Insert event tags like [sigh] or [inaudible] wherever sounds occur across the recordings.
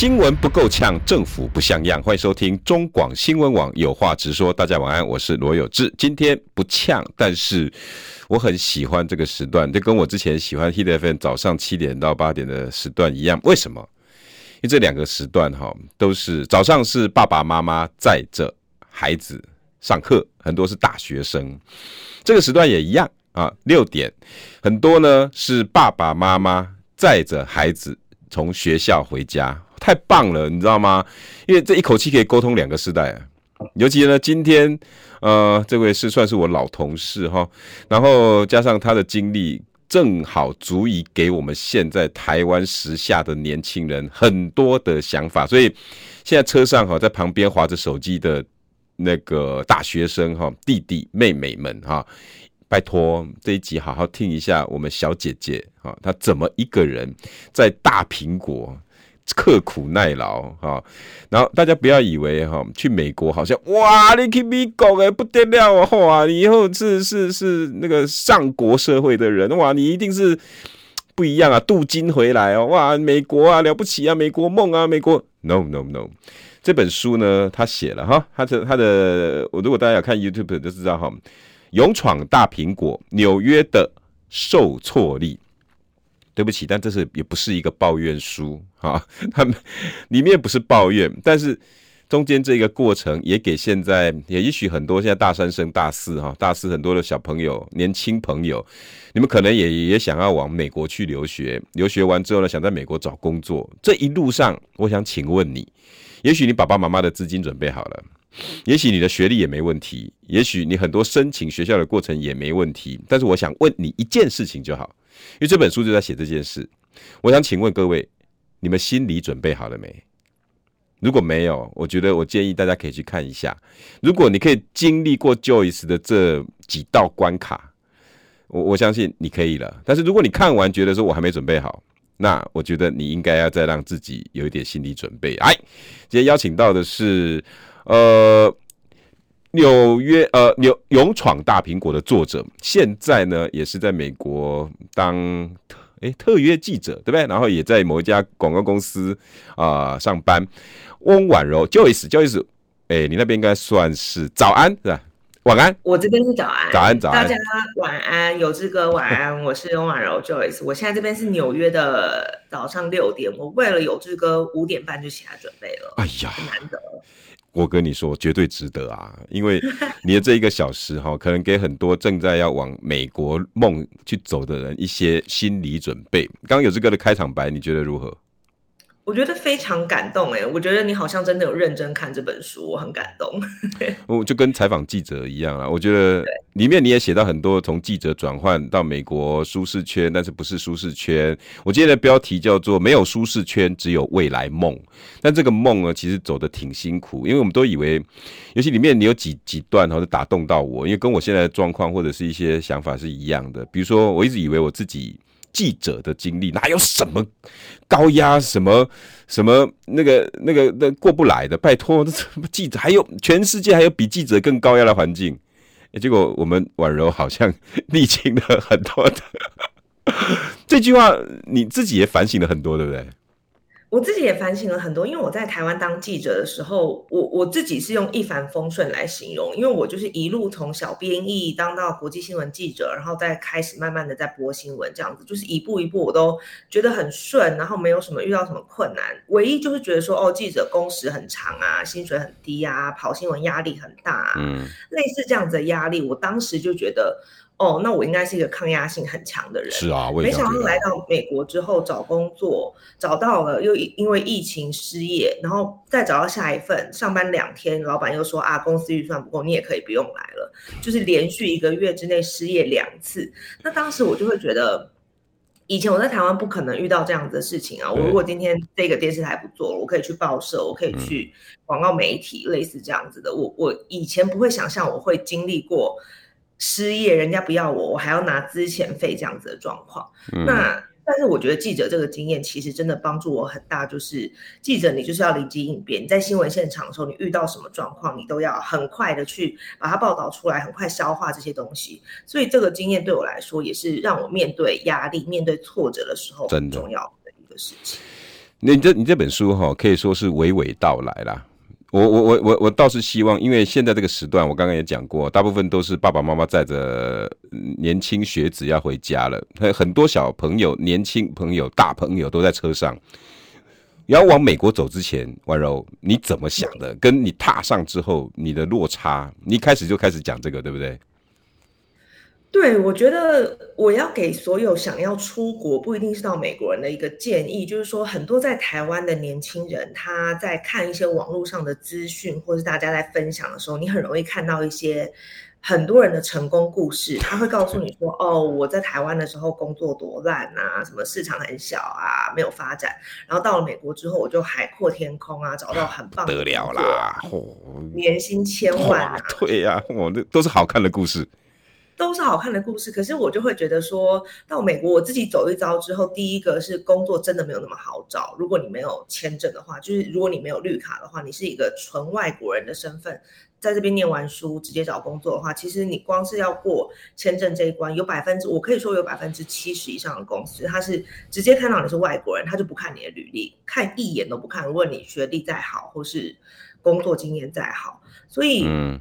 新闻不够呛，政府不像样。欢迎收听中广新闻网有话直说。大家晚安，我是罗有志。今天不呛，但是我很喜欢这个时段，就跟我之前喜欢 HDFN 早上七点到八点的时段一样。为什么？因为这两个时段哈，都是早上是爸爸妈妈载着孩子上课，很多是大学生。这个时段也一样啊，六点很多呢是爸爸妈妈载着孩子从学校回家。太棒了，你知道吗？因为这一口气可以沟通两个世代啊。尤其呢，今天呃，这位是算是我老同事哈，然后加上他的经历，正好足以给我们现在台湾时下的年轻人很多的想法。所以现在车上哈，在旁边划着手机的那个大学生哈，弟弟妹妹们哈，拜托这一集好好听一下我们小姐姐哈，她怎么一个人在大苹果。刻苦耐劳哈，然后大家不要以为哈，去美国好像哇，你去美国诶不得了啊！哇，你以后是是是那个上国社会的人哇，你一定是不一样啊，镀金回来哦哇，美国啊了不起啊，美国梦啊，美国 no no no，这本书呢他写了哈，他的他的我如果大家有看 YouTube 就知道哈，勇闯大苹果，纽约的受挫力。对不起，但这是也不是一个抱怨书啊，他们里面不是抱怨，但是中间这个过程也给现在也也许很多现在大三生大四哈，大四很多的小朋友、年轻朋友，你们可能也也想要往美国去留学，留学完之后呢，想在美国找工作。这一路上，我想请问你，也许你爸爸妈妈的资金准备好了，也许你的学历也没问题，也许你很多申请学校的过程也没问题，但是我想问你一件事情就好。因为这本书就在写这件事，我想请问各位，你们心理准备好了没？如果没有，我觉得我建议大家可以去看一下。如果你可以经历过 Joyce 的这几道关卡，我我相信你可以了。但是如果你看完觉得说我还没准备好，那我觉得你应该要再让自己有一点心理准备。哎，今天邀请到的是呃。纽约呃，纽勇闯大苹果的作者，现在呢也是在美国当诶特约记者，对不对？然后也在某一家广告公司啊、呃、上班。翁婉柔，Joyce，Joyce，哎，你那边应该算是早安是吧？晚安，我这边是早安，早安早安，大家晚安，有志哥晚安，[laughs] 我是翁婉柔 Joyce，我现在这边是纽约的早上六点，我为了有志哥五点半就起来准备了，哎呀，难得。我跟你说，绝对值得啊！因为你的这一个小时哈，可能给很多正在要往美国梦去走的人一些心理准备。刚刚有志哥的开场白，你觉得如何？我觉得非常感动哎！我觉得你好像真的有认真看这本书，我很感动。[laughs] 我就跟采访记者一样啊，我觉得里面你也写到很多从记者转换到美国舒适圈，但是不是舒适圈。我今天的标题叫做“没有舒适圈，只有未来梦”。但这个梦呢，其实走的挺辛苦，因为我们都以为，尤其里面你有几几段哈，就打动到我，因为跟我现在的状况或者是一些想法是一样的。比如说，我一直以为我自己。记者的经历哪有什么高压什么什么那个那个那过不来的？拜托，这什么记者还有全世界还有比记者更高压的环境？结果我们婉柔好像 [laughs] 历经了很多的 [laughs] 这句话，你自己也反省了很多，对不对？我自己也反省了很多，因为我在台湾当记者的时候，我我自己是用一帆风顺来形容，因为我就是一路从小编译当到国际新闻记者，然后再开始慢慢的在播新闻，这样子就是一步一步我都觉得很顺，然后没有什么遇到什么困难，唯一就是觉得说哦，记者工时很长啊，薪水很低啊，跑新闻压力很大啊，嗯，类似这样子的压力，我当时就觉得。哦，那我应该是一个抗压性很强的人。是啊，没想到来到美国之后找工作，找到了又因为疫情失业，然后再找到下一份，上班两天，老板又说啊，公司预算不够，你也可以不用来了，就是连续一个月之内失业两次。那当时我就会觉得。以前我在台湾不可能遇到这样子的事情啊。我如果今天这个电视台不做了，我可以去报社，我可以去广告媒体，类似这样子的。我我以前不会想象我会经历过失业，人家不要我，我还要拿资遣费这样子的状况。那。但是我觉得记者这个经验其实真的帮助我很大，就是记者你就是要临机应变，你在新闻现场的时候，你遇到什么状况，你都要很快的去把它报道出来，很快消化这些东西。所以这个经验对我来说，也是让我面对压力、面对挫折的时候很重要的一个事情。你这你这本书哈，可以说是娓娓道来啦。我我我我我倒是希望，因为现在这个时段，我刚刚也讲过，大部分都是爸爸妈妈载着年轻学子要回家了，很多小朋友、年轻朋友、大朋友都在车上。要往美国走之前，婉柔你怎么想的？跟你踏上之后，你的落差，你一开始就开始讲这个，对不对？对，我觉得我要给所有想要出国，不一定是到美国人的一个建议，就是说，很多在台湾的年轻人，他在看一些网络上的资讯，或是大家在分享的时候，你很容易看到一些很多人的成功故事。他会告诉你说：“哦，我在台湾的时候工作多烂啊，什么市场很小啊，没有发展。然后到了美国之后，我就海阔天空啊，找到很棒得了啦，年薪千万啊，对呀，我那都是好看的故事。”都是好看的故事，可是我就会觉得说，到美国我自己走一遭之后，第一个是工作真的没有那么好找。如果你没有签证的话，就是如果你没有绿卡的话，你是一个纯外国人的身份，在这边念完书直接找工作的话，其实你光是要过签证这一关，有百分之我可以说有百分之七十以上的公司，他是直接看到你是外国人，他就不看你的履历，看一眼都不看，问你学历再好或是工作经验再好，所以嗯。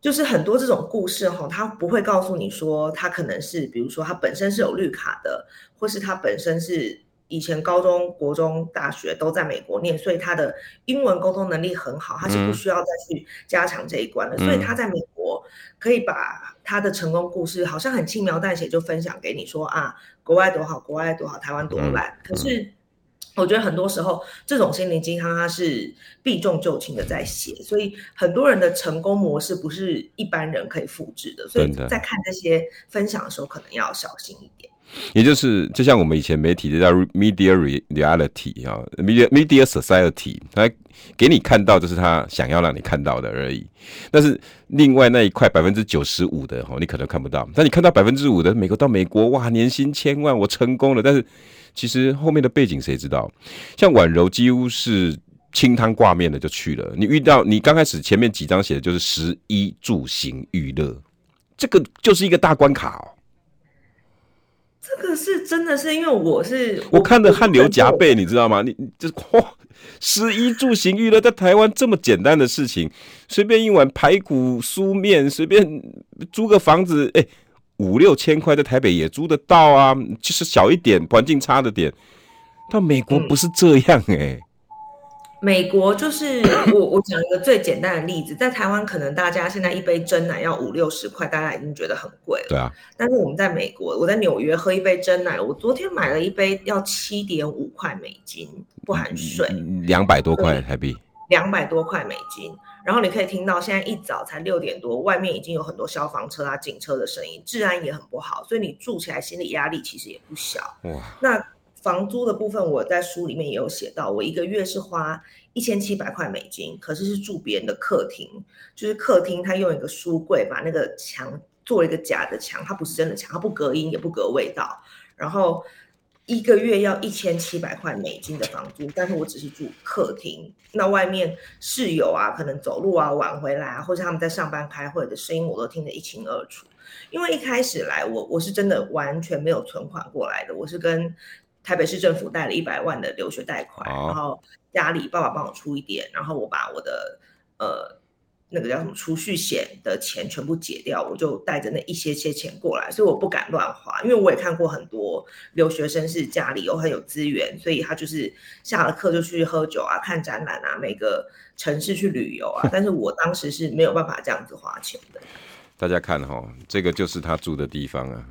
就是很多这种故事哈，他不会告诉你说他可能是，比如说他本身是有绿卡的，或是他本身是以前高中国中、大学都在美国念，所以他的英文沟通能力很好，他是不需要再去加强这一关的。所以他在美国可以把他的成功故事好像很轻描淡写就分享给你说啊，国外多好，国外多好，台湾多烂。可是。我觉得很多时候，这种心灵鸡汤它是避重就轻的在写，所以很多人的成功模式不是一般人可以复制的。所以在看这些分享的时候，可能要小心一点。也就是，就像我们以前媒体的叫 media reality 啊，media media society，他给你看到就是他想要让你看到的而已。但是另外那一块百分之九十五的哈，你可能看不到。但你看到百分之五的美国到美国，哇，年薪千万，我成功了，但是。其实后面的背景谁知道？像婉柔几乎是清汤挂面的就去了。你遇到你刚开始前面几章写的就是食衣住行娱乐，这个就是一个大关卡哦。这个是真的是因为我是我看的汗流浃背，你知道吗？你这哇，食衣住行娱乐在台湾这么简单的事情，随便一碗排骨酥面，随便租个房子，哎。五六千块在台北也租得到啊，就是小一点，环境差的点。到美国不是这样哎、欸嗯，美国就是我我讲一个最简单的例子，在台湾可能大家现在一杯真奶要五六十块，大家已经觉得很贵了。对啊，但是我们在美国，我在纽约喝一杯真奶，我昨天买了一杯要七点五块美金，不含税，两百多块台币，两百多块美金。然后你可以听到，现在一早才六点多，外面已经有很多消防车啊、警车的声音，治安也很不好，所以你住起来心理压力其实也不小。哇！那房租的部分，我在书里面也有写到，我一个月是花一千七百块美金，可是是住别人的客厅，就是客厅他用一个书柜把那个墙做了一个假的墙，它不是真的墙，它不隔音也不隔味道，然后。一个月要一千七百块美金的房租，但是我只是住客厅，那外面室友啊，可能走路啊晚回来啊，或者他们在上班开会的声音，我都听得一清二楚。因为一开始来我我是真的完全没有存款过来的，我是跟台北市政府贷了一百万的留学贷款，然后家里爸爸帮我出一点，然后我把我的呃。那个叫什么储蓄险的钱全部解掉，我就带着那一些些钱过来，所以我不敢乱花，因为我也看过很多留学生是家里有很有资源，所以他就是下了课就去喝酒啊、看展览啊、每个城市去旅游啊，[laughs] 但是我当时是没有办法这样子花钱的。大家看哈、哦，这个就是他住的地方啊，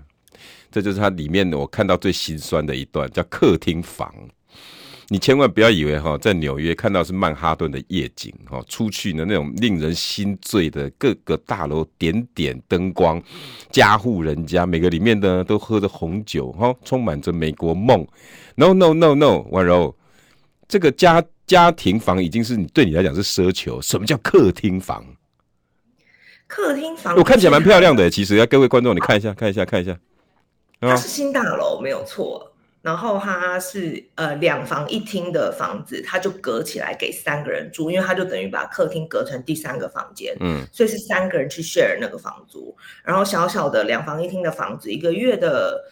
这就是它里面我看到最心酸的一段，叫客厅房。你千万不要以为哈，在纽约看到是曼哈顿的夜景哈，出去呢那种令人心醉的各个大楼点点灯光，家户人家每个里面呢都喝着红酒哈，充满着美国梦。No No No No，婉柔，这个家家庭房已经是你对你来讲是奢求。什么叫客厅房？客厅房我看起来蛮漂亮的，其实要各位观众你看一下，看一下，看一下。它是新大楼，没有错。然后它是呃两房一厅的房子，它就隔起来给三个人住，因为它就等于把客厅隔成第三个房间，嗯，所以是三个人去 share 那个房租。然后小小的两房一厅的房子，一个月的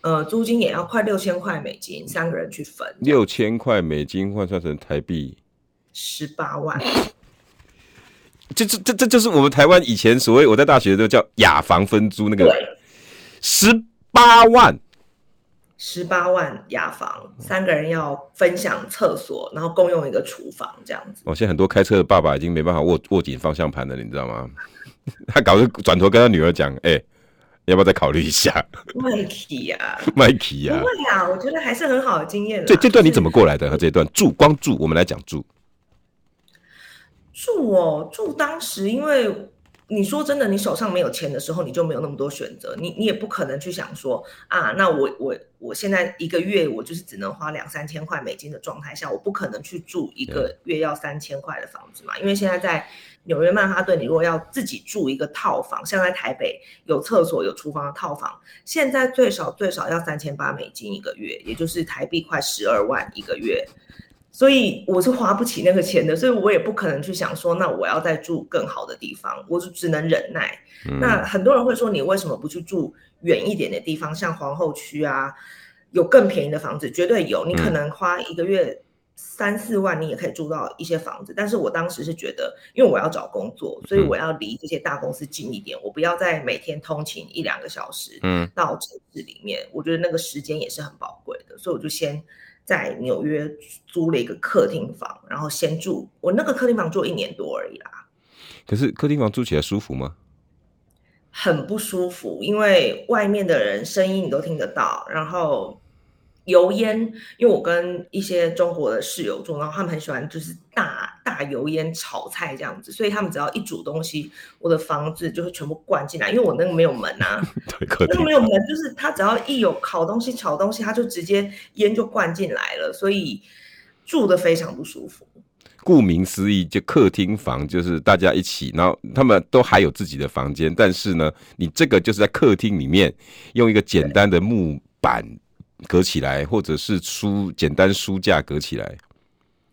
呃租金也要快六千块美金，三个人去分。六千块美金换算成台币十八万。这这这这就是我们台湾以前所谓我在大学都叫雅房分租那个十八万。十八万雅房，三个人要分享厕所，然后共用一个厨房，这样子。哦，现在很多开车的爸爸已经没办法握握紧方向盘了，你知道吗？[laughs] 他搞得转头跟他女儿讲：“哎、欸，要不要再考虑一下？”麦琪呀，麦琪呀，不会啊，我觉得还是很好的经验。这这段你怎么过来的？和这段住光住，我们来讲住。住哦，住当时因为。你说真的，你手上没有钱的时候，你就没有那么多选择。你你也不可能去想说啊，那我我我现在一个月我就是只能花两三千块美金的状态下，我不可能去住一个月要三千块的房子嘛。因为现在在纽约曼哈顿，你如果要自己住一个套房，像在台北有厕所有厨房的套房，现在最少最少要三千八美金一个月，也就是台币快十二万一个月。所以我是花不起那个钱的，所以我也不可能去想说，那我要再住更好的地方，我就只能忍耐。嗯。那很多人会说，你为什么不去住远一点的地方，像皇后区啊，有更便宜的房子，绝对有。你可能花一个月三四万，你也可以住到一些房子。但是我当时是觉得，因为我要找工作，所以我要离这些大公司近一点，我不要再每天通勤一两个小时，嗯，到城市里面，我觉得那个时间也是很宝贵的，所以我就先。在纽约租了一个客厅房，然后先住。我那个客厅房住一年多而已啦。可是客厅房住起来舒服吗？很不舒服，因为外面的人声音你都听得到，然后。油烟，因为我跟一些中国的室友住，然后他们很喜欢就是大大油烟炒菜这样子，所以他们只要一煮东西，我的房子就会全部灌进来，因为我那个没有门啊，[laughs] 那个没有门，就是他只要一有烤东西、炒东西，他就直接烟就灌进来了，所以住的非常不舒服。顾名思义，就客厅房就是大家一起，然后他们都还有自己的房间，但是呢，你这个就是在客厅里面用一个简单的木板。隔起来，或者是书简单书架隔起来，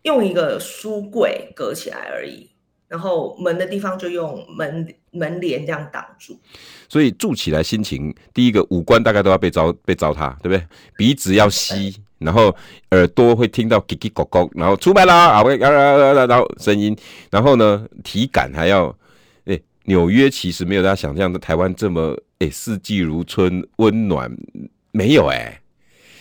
用一个书柜隔起来而已。然后门的地方就用门门帘这样挡住。所以住起来心情，第一个五官大概都要被糟被糟蹋，对不对？鼻子要吸，然后耳朵会听到叽叽咕咕，然后出来啦啊，然后声音，然后呢体感还要，哎，纽约其实没有大家想象的台湾这么哎四季如春温暖，没有哎。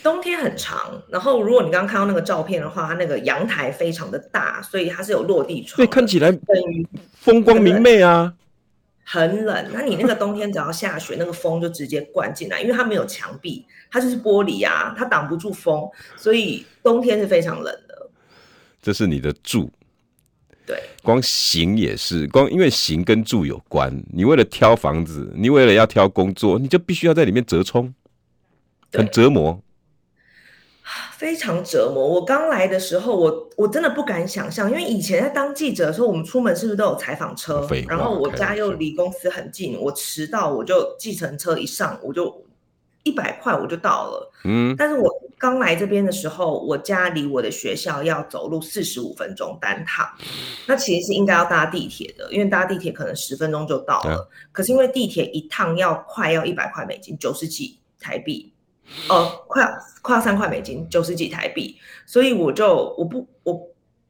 冬天很长，然后如果你刚刚看到那个照片的话，它那个阳台非常的大，所以它是有落地窗，对，看起来等于风光明媚啊。很冷，那你那个冬天只要下雪，那个风就直接灌进来，因为它没有墙壁，它就是玻璃啊，它挡不住风，所以冬天是非常冷的。这是你的住，对，光行也是，光因为行跟住有关，你为了挑房子，你为了要挑工作，你就必须要在里面折冲，很折磨。[sighs] 非常折磨。我刚来的时候，我我真的不敢想象，因为以前在当记者的时候，我们出门是不是都有采访车？然后我家又离公司很近，我迟到我就计程车一上我就一百块我就到了。嗯，但是我刚来这边的时候，我家离我的学校要走路四十五分钟单趟，[laughs] 那其实是应该要搭地铁的，因为搭地铁可能十分钟就到了。可是因为地铁一趟要快要一百块美金，九十几台币。哦，快要快要三块美金，九十几台币，所以我就我不我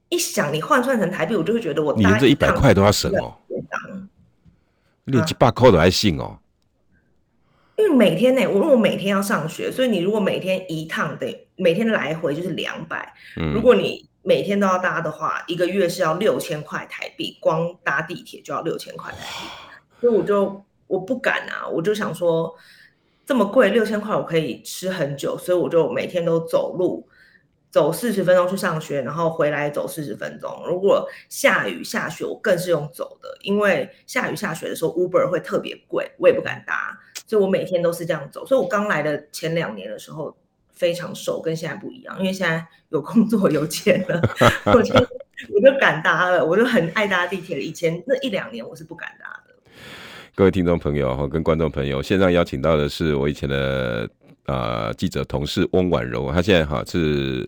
一想，你换算成台币，我就会觉得我搭这一百块都要省哦，连几百块都还信哦。因为每天呢，我如果每天要上学，所以你如果每天一趟得每天来回就是两百，嗯，如果你每天都要搭的话，一个月是要六千块台币，光搭地铁就要六千块台币，所以我就我不敢啊，我就想说。这么贵，六千块我可以吃很久，所以我就每天都走路，走四十分钟去上学，然后回来走四十分钟。如果下雨下雪，我更是用走的，因为下雨下雪的时候 Uber 会特别贵，我也不敢搭，所以我每天都是这样走。所以我刚来的前两年的时候非常瘦，跟现在不一样，因为现在有工作有钱了，我就 [laughs] 我就敢搭了，我就很爱搭地铁了。以前那一两年我是不敢搭的。各位听众朋友和跟观众朋友，线上邀请到的是我以前的。呃，记者同事翁婉柔，她现在哈是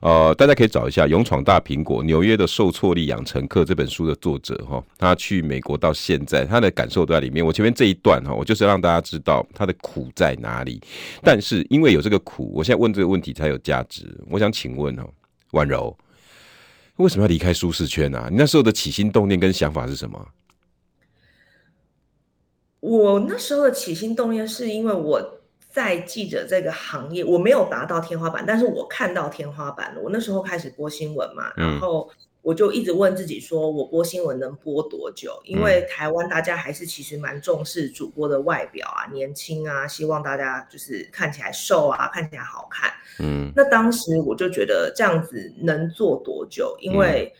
呃，大家可以找一下《勇闯大苹果：纽约的受挫力养成课》这本书的作者哈，她去美国到现在，她的感受都在里面。我前面这一段哈，我就是让大家知道她的苦在哪里。但是因为有这个苦，我现在问这个问题才有价值。我想请问哦，婉柔，为什么要离开舒适圈啊？你那时候的起心动念跟想法是什么？我那时候的起心动念是因为我。在记者这个行业，我没有达到天花板，但是我看到天花板了。我那时候开始播新闻嘛，然后我就一直问自己说，我播新闻能播多久？因为台湾大家还是其实蛮重视主播的外表啊，年轻啊，希望大家就是看起来瘦啊，看起来好看。嗯，那当时我就觉得这样子能做多久？因为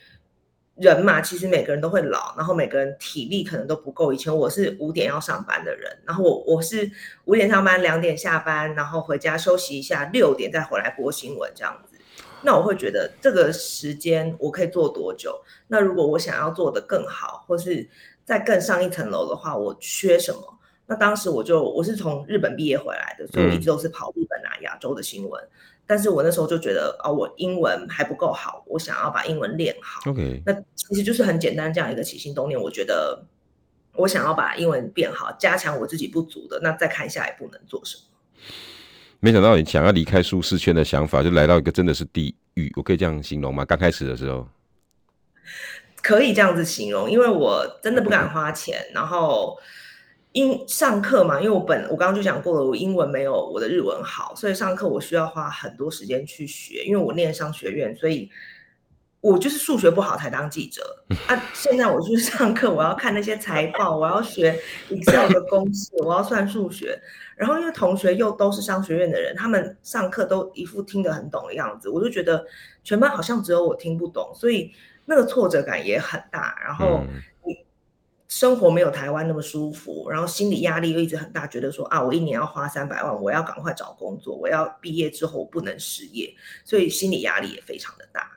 人嘛，其实每个人都会老，然后每个人体力可能都不够。以前我是五点要上班的人，然后我我是五点上班，两点下班，然后回家休息一下，六点再回来播新闻这样子。那我会觉得这个时间我可以做多久？那如果我想要做得更好，或是再更上一层楼的话，我缺什么？那当时我就我是从日本毕业回来的，所以我一直都是跑日本啊、亚洲的新闻。但是我那时候就觉得，哦，我英文还不够好，我想要把英文练好。OK，那其实就是很简单这样一个起心动念。我觉得我想要把英文变好，加强我自己不足的，那再看下一步能做什么。没想到你想要离开舒适圈的想法，就来到一个真的是地狱。我可以这样形容吗？刚开始的时候，可以这样子形容，因为我真的不敢花钱，然后。因上课嘛，因为我本我刚刚就讲过了，我英文没有我的日文好，所以上课我需要花很多时间去学。因为我念商学院，所以我就是数学不好才当记者 [laughs] 啊。现在我去上课，我要看那些财报，我要学 Excel 的公式，我要算数学。然后因为同学又都是商学院的人，他们上课都一副听得很懂的样子，我就觉得全班好像只有我听不懂，所以那个挫折感也很大。然后。生活没有台湾那么舒服，然后心理压力又一直很大，觉得说啊，我一年要花三百万，我要赶快找工作，我要毕业之后不能失业，所以心理压力也非常的大。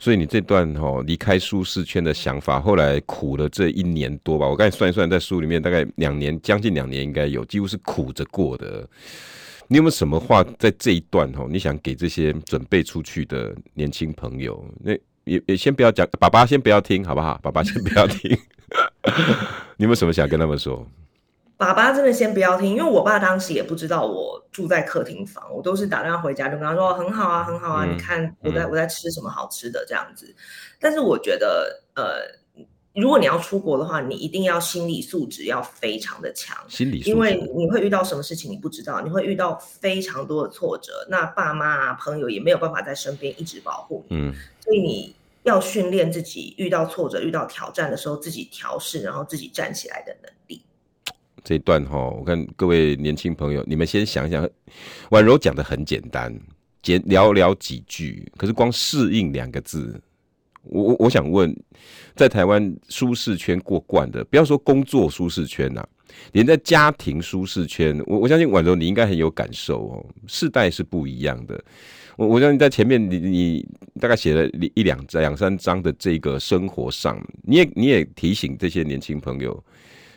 所以你这段哦离开舒适圈的想法，后来苦了这一年多吧？我刚才算一算，在书里面大概两年，将近两年应该有，几乎是苦着过的。你有没有什么话在这一段哦？你想给这些准备出去的年轻朋友？那也也先不要讲，爸爸先不要听好不好？爸爸先不要听。[laughs] 你有没有什么想跟他们说？爸爸真的先不要听，因为我爸当时也不知道我住在客厅房，我都是打电话回家就跟他说很好啊，很好啊，嗯、你看我在我在吃什么好吃的这样子。但是我觉得，呃，如果你要出国的话，你一定要心理素质要非常的强，心理素质，因为你会遇到什么事情你不知道，你会遇到非常多的挫折，那爸妈啊朋友也没有办法在身边一直保护你，嗯，所以你。要训练自己遇到挫折、遇到挑战的时候，自己调试，然后自己站起来的能力。这一段哈，我看各位年轻朋友，你们先想想，婉柔讲的很简单，简寥寥几句，可是光适应两个字，我我我想问，在台湾舒适圈过惯的，不要说工作舒适圈呐、啊，连在家庭舒适圈，我我相信婉柔你应该很有感受哦，世代是不一样的。我我相信在前面你你大概写了一两两三章的这个生活上，你也你也提醒这些年轻朋友，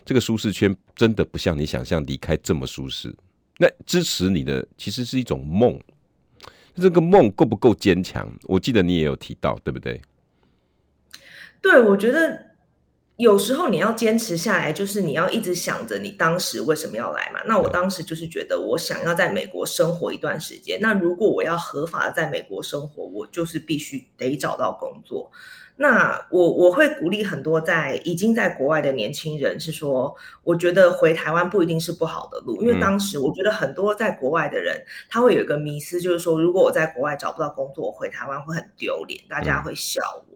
这个舒适圈真的不像你想象离开这么舒适。那支持你的其实是一种梦，这个梦够不够坚强？我记得你也有提到，对不对？对，我觉得。有时候你要坚持下来，就是你要一直想着你当时为什么要来嘛。那我当时就是觉得我想要在美国生活一段时间。那如果我要合法的在美国生活，我就是必须得找到工作。那我我会鼓励很多在已经在国外的年轻人，是说我觉得回台湾不一定是不好的路，因为当时我觉得很多在国外的人他会有一个迷思，就是说如果我在国外找不到工作，我回台湾会很丢脸，大家会笑我。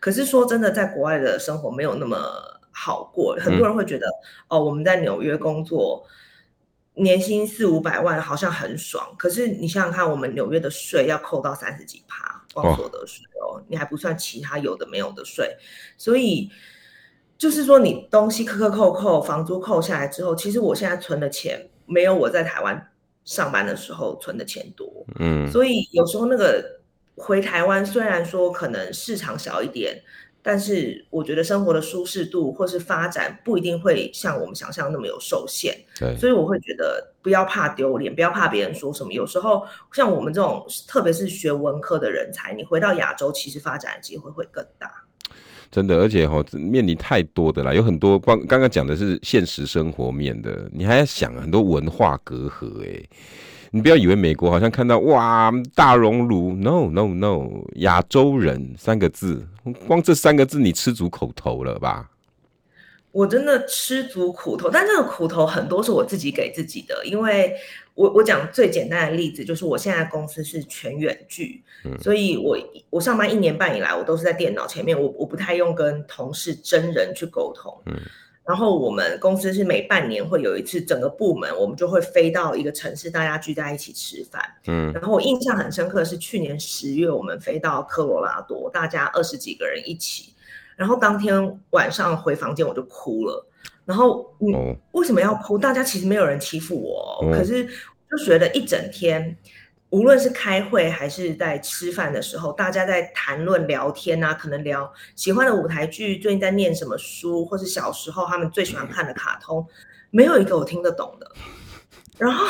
可是说真的，在国外的生活没有那么好过。很多人会觉得，哦，我们在纽约工作，年薪四五百万好像很爽，可是你想想看，我们纽约的税要扣到三十几趴，光所得税哦，你还不算其他有的没有的税，所以就是说你东西克克扣扣，房租扣下来之后，其实我现在存的钱没有我在台湾上班的时候存的钱多，嗯，所以有时候那个回台湾虽然说可能市场小一点。但是我觉得生活的舒适度或是发展不一定会像我们想象那么有受限，对，所以我会觉得不要怕丢脸，不要怕别人说什么。有时候像我们这种，特别是学文科的人才，你回到亚洲，其实发展的机会会更大。真的，而且哈、哦，面临太多的啦，有很多刚刚刚讲的是现实生活面的，你还要想很多文化隔阂哎。你不要以为美国好像看到哇大熔炉，no no no，亚洲人三个字，光这三个字你吃足苦头了吧？我真的吃足苦头，但这个苦头很多是我自己给自己的，因为我我讲最简单的例子就是我现在公司是全远距，嗯，所以我我上班一年半以来，我都是在电脑前面，我我不太用跟同事真人去沟通，嗯。然后我们公司是每半年会有一次，整个部门我们就会飞到一个城市，大家聚在一起吃饭。嗯，然后我印象很深刻的是去年十月，我们飞到科罗拉多，大家二十几个人一起。然后当天晚上回房间我就哭了。然后你为什么要哭？大家其实没有人欺负我，可是就觉得一整天。无论是开会还是在吃饭的时候，大家在谈论聊天啊，可能聊喜欢的舞台剧，最近在念什么书，或是小时候他们最喜欢看的卡通，没有一个我听得懂的。然后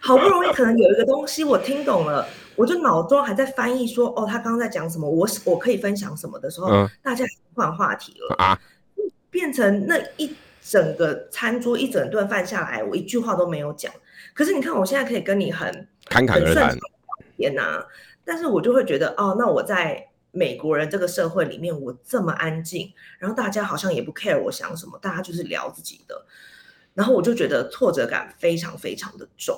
好不容易可能有一个东西我听懂了，我就脑中还在翻译说，哦，他刚刚在讲什么，我我可以分享什么的时候，嗯、大家换话题了啊，变成那一整个餐桌一整顿饭下来，我一句话都没有讲。可是你看，我现在可以跟你很。侃侃而谈，天哪！但是我就会觉得，哦，那我在美国人这个社会里面，我这么安静，然后大家好像也不 care 我想什么，大家就是聊自己的，然后我就觉得挫折感非常非常的重。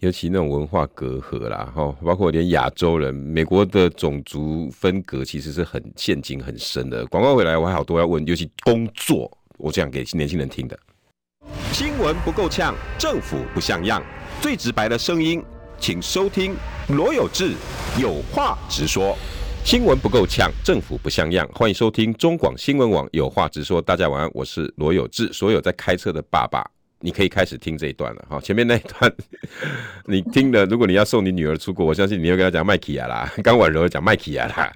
尤其那种文化隔阂啦，哈，包括连亚洲人，美国的种族分隔其实是很陷阱很深的。广告回来，我还好多要问，尤其工作，我这样给年轻人听的。新闻不够呛，政府不像样。最直白的声音，请收听罗有志有话直说。新闻不够呛，政府不像样，欢迎收听中广新闻网有话直说。大家晚安，我是罗有志。所有在开车的爸爸，你可以开始听这一段了。好，前面那一段 [laughs] 你听了，如果你要送你女儿出国，我相信你会跟她讲麦琪亚啦。刚婉柔讲麦琪亚啦。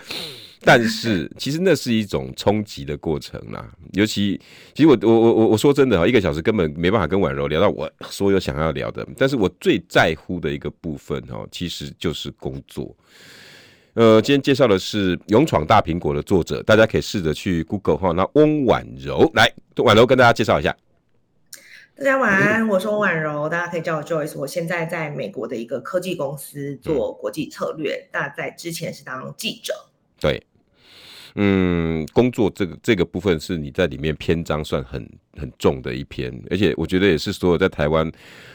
但是其实那是一种冲击的过程啦，尤其其实我我我我我说真的哈，一个小时根本没办法跟婉柔聊到我所有想要聊的。但是我最在乎的一个部分哦，其实就是工作。呃，今天介绍的是《勇闯大苹果》的作者，大家可以试着去 Google 哈。那翁婉柔来，婉柔跟大家介绍一下。大家晚安，我是翁婉柔，大家可以叫我 Joyce。我现在在美国的一个科技公司做国际策略，大家在之前是当记者。对。嗯，工作这个这个部分是你在里面篇章算很很重的一篇，而且我觉得也是所有在台湾，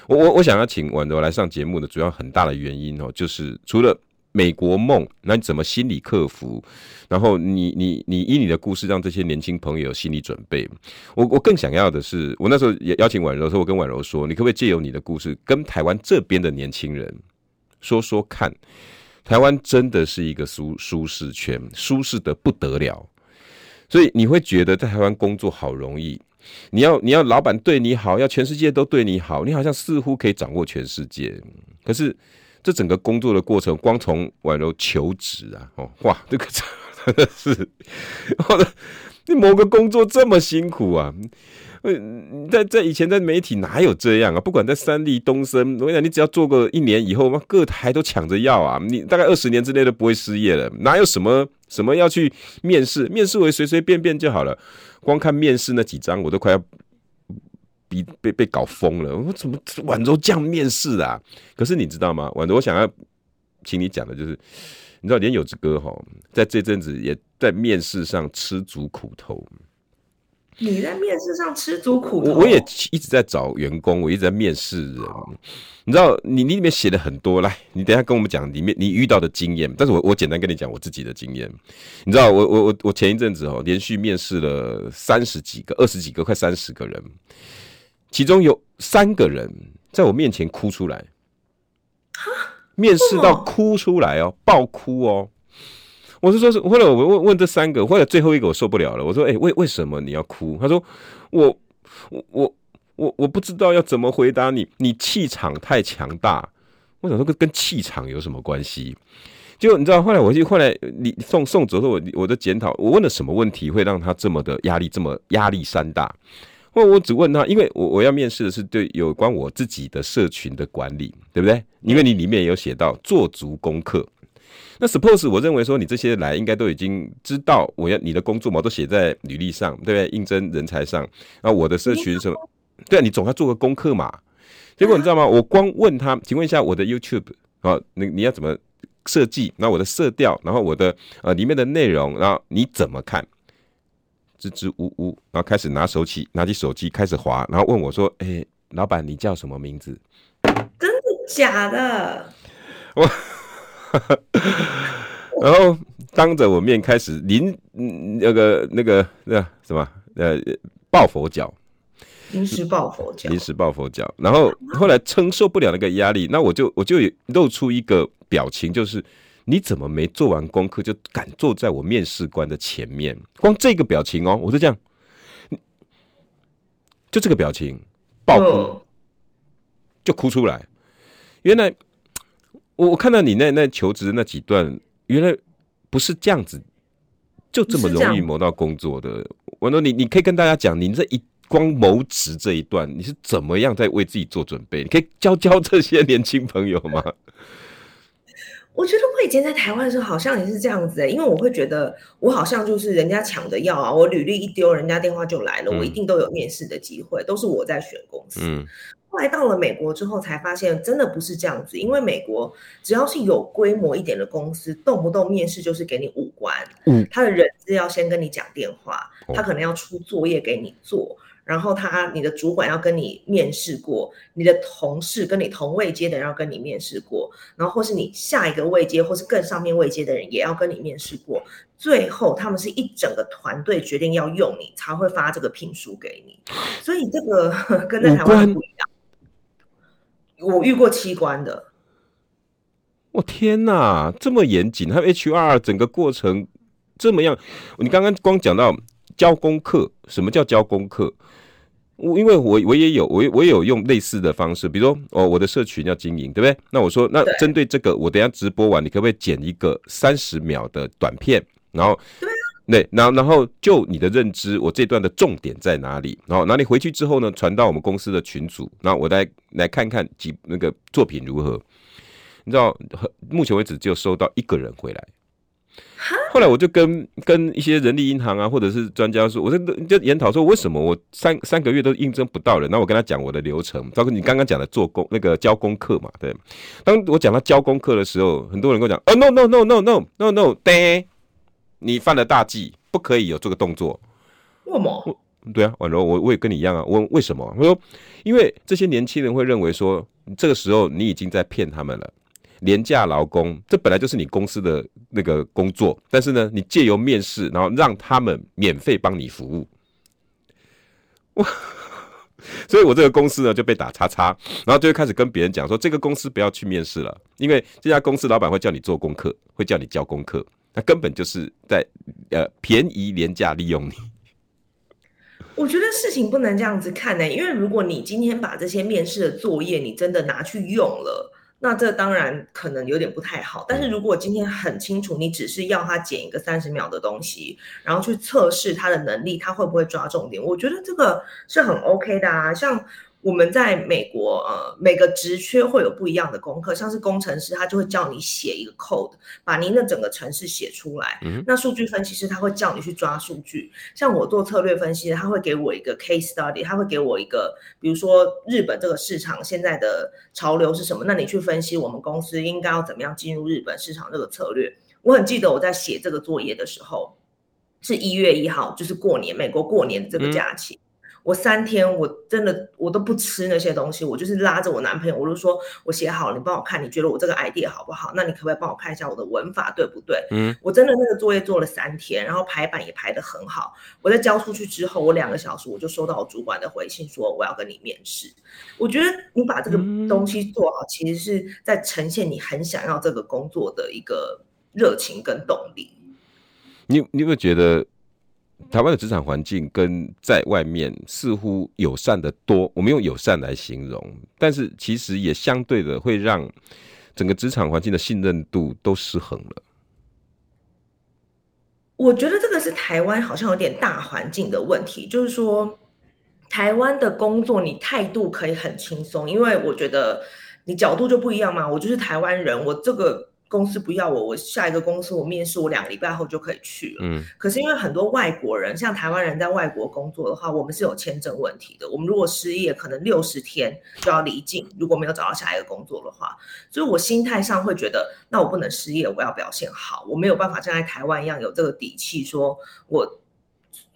我我我想要请婉柔来上节目的主要很大的原因哦，就是除了美国梦，那你怎么心理克服？然后你你你以你的故事让这些年轻朋友有心理准备。我我更想要的是，我那时候也邀请婉柔说，我跟婉柔说，你可不可以借由你的故事跟台湾这边的年轻人说说看？台湾真的是一个舒舒适圈，舒适得不得了，所以你会觉得在台湾工作好容易。你要你要老板对你好，要全世界都对你好，你好像似乎可以掌握全世界。可是这整个工作的过程，光从婉柔求职啊，哦哇，这个真的是，[laughs] 你某个工作这么辛苦啊。在在以前在媒体哪有这样啊？不管在三立、东森，我跟你讲，你只要做个一年以后嘛，各台都抢着要啊！你大概二十年之内都不会失业了。哪有什么什么要去面试？面试为随随便便就好了。光看面试那几张，我都快要被被被搞疯了。我怎么婉柔这样面试啊？可是你知道吗？婉柔，我想要请你讲的就是，你知道连有志哥哈，在这阵子也在面试上吃足苦头。你在面试上吃足苦头，我也一直在找员工，我一直在面试人。你知道，你你里面写了很多，来，你等一下跟我们讲里面你遇到的经验。但是我我简单跟你讲我自己的经验。你知道，我我我我前一阵子哦，连续面试了三十几个、二十几个、快三十个人，其中有三个人在我面前哭出来，面试到哭出来哦，爆哭哦。我是说是，后来我问问这三个，后来最后一个我受不了了，我说：“哎，为为什么你要哭？”他说：“我我我我我不知道要怎么回答你，你气场太强大。”我想说跟跟气场有什么关系？就你知道，后来我就后来你送送走的时候，我我的检讨，我问了什么问题会让他这么的压力这么压力山大？或我只问他，因为我我要面试的是对有关我自己的社群的管理，对不对？因为你里面有写到做足功课。那 suppose 我认为说你这些来应该都已经知道我要你的工作嘛，都写在履历上，对不对？应征人才上，然后我的社群什么，对啊，你总要做个功课嘛。结果你知道吗？我光问他，请问一下我的 YouTube 啊，你你要怎么设计？然后我的色调，然后我的呃里面的内容，然后你怎么看？支支吾吾，然后开始拿手起拿起手机开始滑，然后问我说：“哎，老板你叫什么名字？”真的假的？我，[laughs] 然后当着我面开始临那个那个那什么呃抱佛脚。临时抱佛脚，临时抱佛脚，然后后来承受不了那个压力，那我就我就露出一个表情，就是你怎么没做完功课就敢坐在我面试官的前面？光这个表情哦，我就这样，就这个表情，爆哭，就哭出来。原来我我看到你那那求职那几段，原来不是这样子，就这么容易谋到工作的。我说你你可以跟大家讲，你这一。光谋职这一段，你是怎么样在为自己做准备？你可以教教这些年轻朋友吗？[laughs] 我觉得我以前在台湾的时候好像也是这样子哎、欸，因为我会觉得我好像就是人家抢着要啊，我履历一丢，人家电话就来了，嗯、我一定都有面试的机会，都是我在选公司。嗯、后来到了美国之后才发现，真的不是这样子，因为美国只要是有规模一点的公司，动不动面试就是给你五关，嗯，他的人资要先跟你讲电话，他可能要出作业给你做。然后他，你的主管要跟你面试过，你的同事跟你同位阶的人要跟你面试过，然后或是你下一个位阶或是更上面位阶的人也要跟你面试过，最后他们是一整个团队决定要用你，才会发这个聘书给你。所以这个 [laughs] 跟在台湾不一样。我遇过七关的。我天哪，这么严谨，还有 HR 整个过程这么样？你刚刚光讲到交功课，什么叫交功课？我因为我我也有我我也有用类似的方式，比如说哦，我的社群要经营，对不对？那我说，那针对这个，我等下直播完，你可不可以剪一个三十秒的短片？然后对，然后然后就你的认知，我这段的重点在哪里？然后那你回去之后呢，传到我们公司的群组，然后我来来看看几那个作品如何？你知道，目前为止只有收到一个人回来。后来我就跟跟一些人力银行啊，或者是专家说，我就就研讨说，为什么我三三个月都应征不到人？那我跟他讲我的流程，包括你刚刚讲的做功那个交功课嘛，对。当我讲到交功课的时候，很多人跟我讲，哦，no no no no no no no，对，你犯了大忌，不可以有这个动作。为什么？对啊，婉柔，我我也跟你一样啊。问为什么？我说，因为这些年轻人会认为说，这个时候你已经在骗他们了。廉价劳工，这本来就是你公司的那个工作，但是呢，你借由面试，然后让他们免费帮你服务，哇！[laughs] 所以我这个公司呢就被打叉叉，然后就会开始跟别人讲说，这个公司不要去面试了，因为这家公司老板会叫你做功课，会叫你交功课，那根本就是在呃便宜廉价利用你。[laughs] 我觉得事情不能这样子看呢、因为如果你今天把这些面试的作业你真的拿去用了。那这当然可能有点不太好，但是如果今天很清楚，你只是要他剪一个三十秒的东西，然后去测试他的能力，他会不会抓重点？我觉得这个是很 OK 的啊，像。我们在美国，呃，每个职缺会有不一样的功课，像是工程师，他就会叫你写一个 code，把您的整个城市写出来。嗯、那数据分析师他会叫你去抓数据，像我做策略分析，他会给我一个 case study，他会给我一个，比如说日本这个市场现在的潮流是什么，那你去分析我们公司应该要怎么样进入日本市场这个策略。我很记得我在写这个作业的时候，是一月一号，就是过年，美国过年的这个假期。嗯我三天我真的我都不吃那些东西，我就是拉着我男朋友，我就说我写好了，你帮我看，你觉得我这个 idea 好不好？那你可不可以帮我看一下我的文法对不对？嗯，我真的那个作业做了三天，然后排版也排得很好。我在交出去之后，我两个小时我就收到我主管的回信，说我要跟你面试。我觉得你把这个东西做好，其实是在呈现你很想要这个工作的一个热情跟动力。你你有没有觉得？台湾的职场环境跟在外面似乎友善的多，我们用友善来形容，但是其实也相对的会让整个职场环境的信任度都失衡了。我觉得这个是台湾好像有点大环境的问题，就是说台湾的工作你态度可以很轻松，因为我觉得你角度就不一样嘛，我就是台湾人，我这个。公司不要我，我下一个公司我面试，我两个礼拜后就可以去了。嗯，可是因为很多外国人，像台湾人在外国工作的话，我们是有签证问题的。我们如果失业，可能六十天就要离境，如果没有找到下一个工作的话，所以我心态上会觉得，那我不能失业，我要表现好，我没有办法像在台湾一样有这个底气，说我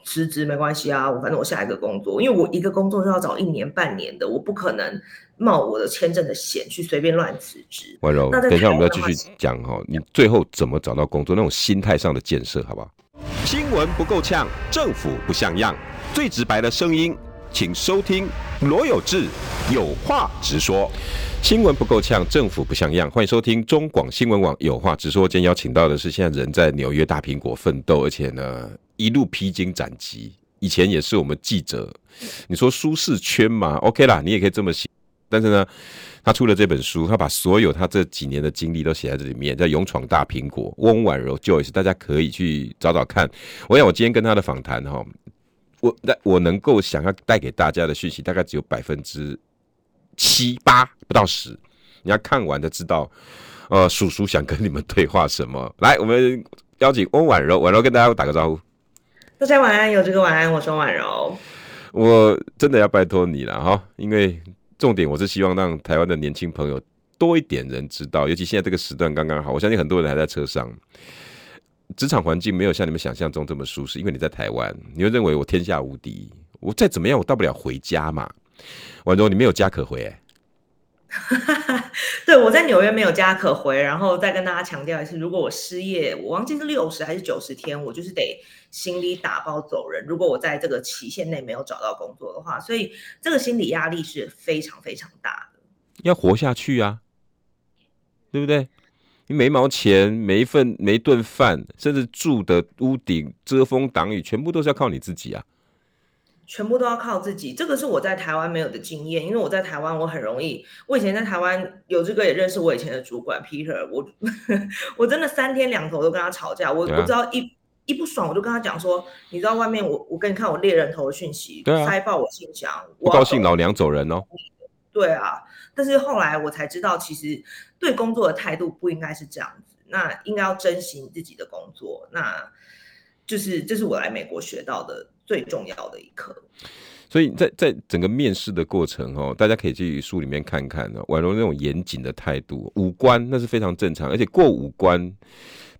辞职没关系啊，我反正我下一个工作，因为我一个工作就要找一年半年的，我不可能。冒我的签证的险去随便乱辞职。婉柔，等一下我们要继续讲哈，你最后怎么找到工作？那种心态上的建设，好不好？新闻不够呛，政府不像样，最直白的声音，请收听罗有志有话直说。新闻不够呛，政府不像样，欢迎收听中广新闻网有话直说。今天邀请到的是现在人在纽约大苹果奋斗，而且呢一路披荆斩棘，以前也是我们记者。你说舒适圈嘛？OK 啦，你也可以这么写。但是呢，他出了这本书，他把所有他这几年的经历都写在这里面，叫《勇闯大苹果》。翁婉柔 Joyce，大家可以去找找看。我想我今天跟他的访谈哈，我那我能够想要带给大家的讯息，大概只有百分之七八不到十。你要看完的知道，呃，叔叔想跟你们对话什么。来，我们邀请翁婉柔，婉柔跟大家打个招呼。大家晚安，有这个晚安，我说婉柔。我真的要拜托你了哈，因为。重点，我是希望让台湾的年轻朋友多一点人知道，尤其现在这个时段刚刚好。我相信很多人还在车上，职场环境没有像你们想象中这么舒适。因为你在台湾，你会认为我天下无敌，我再怎么样，我到不了回家嘛。婉柔，你没有家可回，欸，[laughs] 对，我在纽约没有家可回，然后再跟大家强调一次，如果我失业，我忘记是六十还是九十天，我就是得。行李打包走人。如果我在这个期限内没有找到工作的话，所以这个心理压力是非常非常大的。要活下去啊，对不对？你没毛钱，每一份每一顿饭，甚至住的屋顶遮风挡雨，全部都是要靠你自己啊。全部都要靠自己，这个是我在台湾没有的经验。因为我在台湾，我很容易。我以前在台湾有这个也认识我以前的主管 Peter，我 [laughs] 我真的三天两头都跟他吵架。我我知道一。一不爽我就跟他讲说，你知道外面我我跟你看我猎人头的讯息，对啊，塞爆我信箱，不高兴老娘走人哦。对啊，但是后来我才知道，其实对工作的态度不应该是这样子，那应该要珍惜自己的工作，那就是这是我来美国学到的最重要的一课。所以在在整个面试的过程哦，大家可以去书里面看看呢，婉柔那种严谨的态度，五官那是非常正常，而且过五关。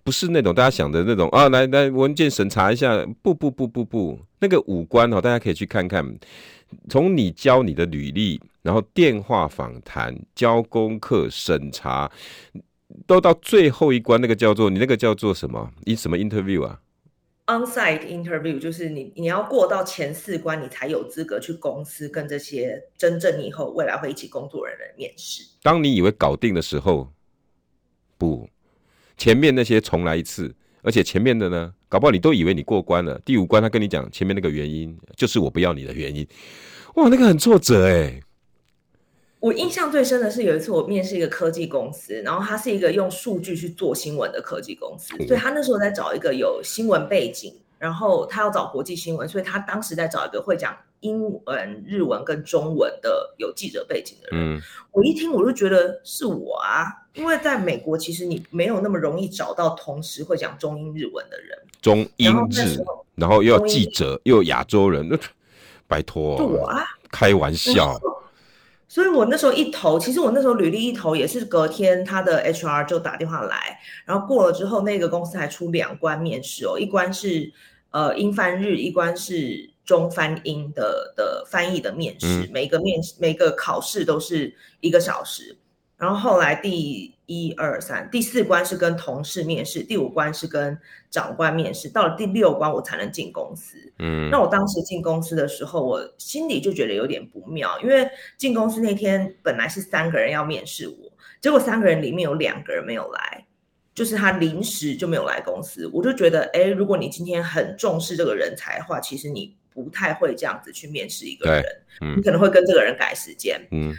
不是那种大家想的那种啊，来来文件审查一下，不不不不不，那个五官哦，大家可以去看看。从你交你的履历，然后电话访谈、交功课、审查，都到最后一关，那个叫做你那个叫做什么？你什么 interview 啊？On-site interview 就是你你要过到前四关，你才有资格去公司跟这些真正你以后未来会一起工作的人面试。当你以为搞定的时候，不。前面那些重来一次，而且前面的呢，搞不好你都以为你过关了。第五关他跟你讲前面那个原因，就是我不要你的原因。哇，那个很挫折哎。我印象最深的是有一次我面试一个科技公司，然后他是一个用数据去做新闻的科技公司，所以他那时候在找一个有新闻背景，然后他要找国际新闻，所以他当时在找一个会讲英文、日文跟中文的有记者背景的人。嗯，我一听我就觉得是我啊。因为在美国，其实你没有那么容易找到同时会讲中英日文的人。中英日，然后又要记者，又有亚洲人，那拜托，对啊，开玩笑。[laughs] 所以我那时候一投，其实我那时候履历一投也是隔天他的 HR 就打电话来，然后过了之后，那个公司还出两关面试哦，一关是呃英翻日，一关是。中翻英的的翻译的面试，嗯、每个面每个考试都是一个小时。然后后来第一二三第四关是跟同事面试，第五关是跟长官面试，到了第六关我才能进公司。嗯，那我当时进公司的时候，我心里就觉得有点不妙，因为进公司那天本来是三个人要面试我，结果三个人里面有两个人没有来，就是他临时就没有来公司。我就觉得，哎，如果你今天很重视这个人才的话，其实你不太会这样子去面试一个人，嗯、你可能会跟这个人改时间。嗯。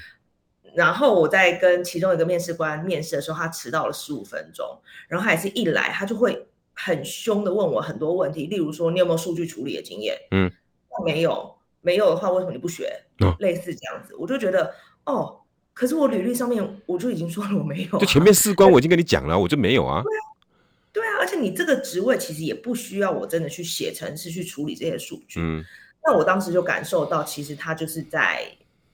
然后我在跟其中一个面试官面试的时候，他迟到了十五分钟，然后他也是一来，他就会很凶的问我很多问题，例如说你有没有数据处理的经验？嗯，没有，没有的话为什么你不学？哦，类似这样子，我就觉得哦，可是我履历上面我就已经说了我没有 [laughs] 啊，就前面四关我已经跟你讲了，我就没有啊。对啊，对啊，而且你这个职位其实也不需要我真的去写程式去处理这些数据。嗯，那我当时就感受到，其实他就是在。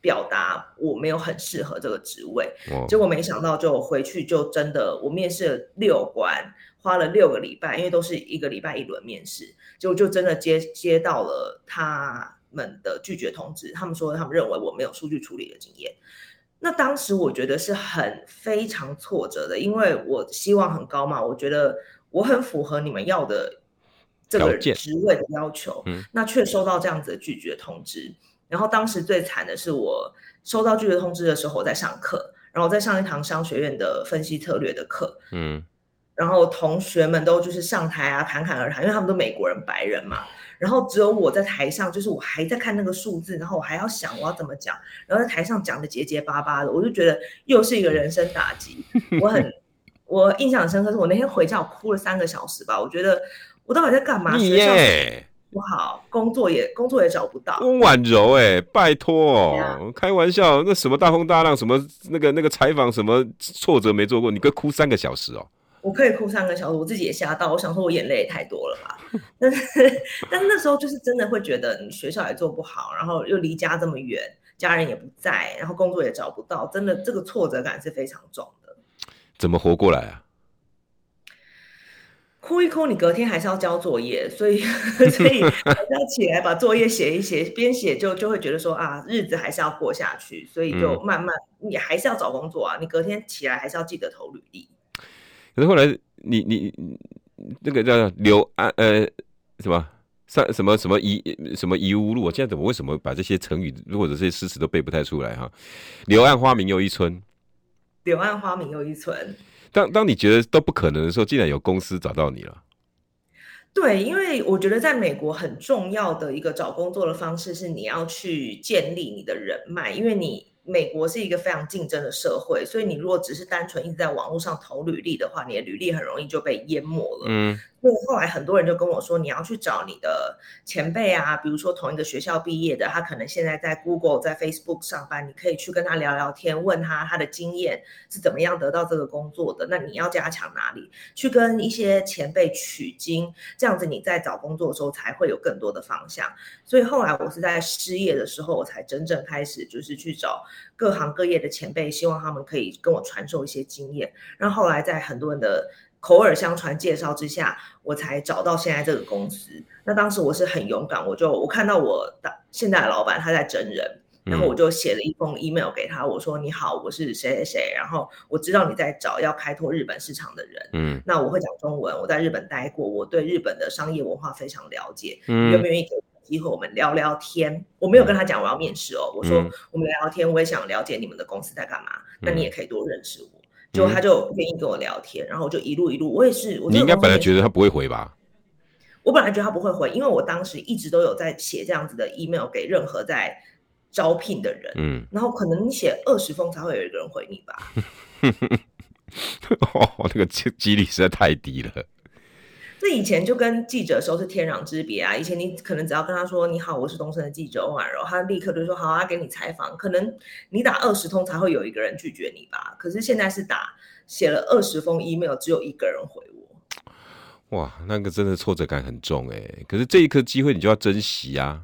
表达我没有很适合这个职位，哦、结果没想到就回去就真的我面试了六关，花了六个礼拜，因为都是一个礼拜一轮面试，结果就真的接接到了他们的拒绝通知。他们说他们认为我没有数据处理的经验。那当时我觉得是很非常挫折的，因为我希望很高嘛，我觉得我很符合你们要的这个职位的要求，嗯、那却收到这样子的拒绝通知。然后当时最惨的是，我收到拒绝通知的时候，我在上课，然后在上一堂商学院的分析策略的课，嗯，然后同学们都就是上台啊，侃侃而谈，因为他们都美国人白人嘛，然后只有我在台上，就是我还在看那个数字，然后我还要想我要怎么讲，然后在台上讲的结结巴巴的，我就觉得又是一个人生打击。我很 [laughs] 我印象深刻，是我那天回家我哭了三个小时吧，我觉得我到底在干嘛？学校不好，工作也工作也找不到。温婉柔，哎，拜托开玩笑，那什么大风大浪，什么那个那个采访，什么挫折没做过，你可以哭三个小时哦。我可以哭三个小时，我自己也吓到，我想说我眼泪也太多了吧。[laughs] 但是但是那时候就是真的会觉得你学校也做不好，然后又离家这么远，家人也不在，然后工作也找不到，真的这个挫折感是非常重的。怎么活过来啊？哭一哭，你隔天还是要交作业，所以 [laughs] 所以还是要起来把作业写一写，边写就就会觉得说啊，日子还是要过下去，所以就慢慢、嗯、你还是要找工作啊，你隔天起来还是要记得投履历。可是后来你你那个叫刘安呃什么上什么什么遗什么遗无路，我现在怎么为什么把这些成语或者这些诗词都背不太出来哈？柳暗花明又一村，柳暗花明又一村。当当你觉得都不可能的时候，竟然有公司找到你了。对，因为我觉得在美国很重要的一个找工作的方式是你要去建立你的人脉，因为你。美国是一个非常竞争的社会，所以你如果只是单纯一直在网络上投履历的话，你的履历很容易就被淹没了。嗯，所以后来很多人就跟我说，你要去找你的前辈啊，比如说同一个学校毕业的，他可能现在在 Google、在 Facebook 上班，你可以去跟他聊聊天，问他他的经验是怎么样得到这个工作的。那你要加强哪里？去跟一些前辈取经，这样子你在找工作的时候才会有更多的方向。所以后来我是在失业的时候，我才真正开始就是去找。各行各业的前辈，希望他们可以跟我传授一些经验。然后后来在很多人的口耳相传介绍之下，我才找到现在这个公司。那当时我是很勇敢，我就我看到我的现在的老板他在真人，然后我就写了一封 email 给他，我说：“你好，我是谁谁谁，然后我知道你在找要开拓日本市场的人，嗯，那我会讲中文，我在日本待过，我对日本的商业文化非常了解，嗯，愿不愿意给？”机会我们聊聊天，我没有跟他讲我要面试哦，我说我们聊聊天，我也想了解你们的公司在干嘛，那你也可以多认识我。结果他就愿意跟我聊天，然后我就一路一路，我也是，你应该本来觉得他不会回吧？我本来觉得他不会回，因为我当时一直都有在写这样子的 email 给任何在招聘的人，嗯，然后可能你写二十封才会有一个人回你吧。[laughs] 哦，那个几几率实在太低了。这以前就跟记者的时候是天壤之别啊！以前你可能只要跟他说“你好，我是东森的记者欧婉柔”，他立刻就说“好啊，给你采访”。可能你打二十通才会有一个人拒绝你吧？可是现在是打写了二十封 email，只有一个人回我。哇，那个真的挫折感很重哎！可是这一刻机会你就要珍惜啊！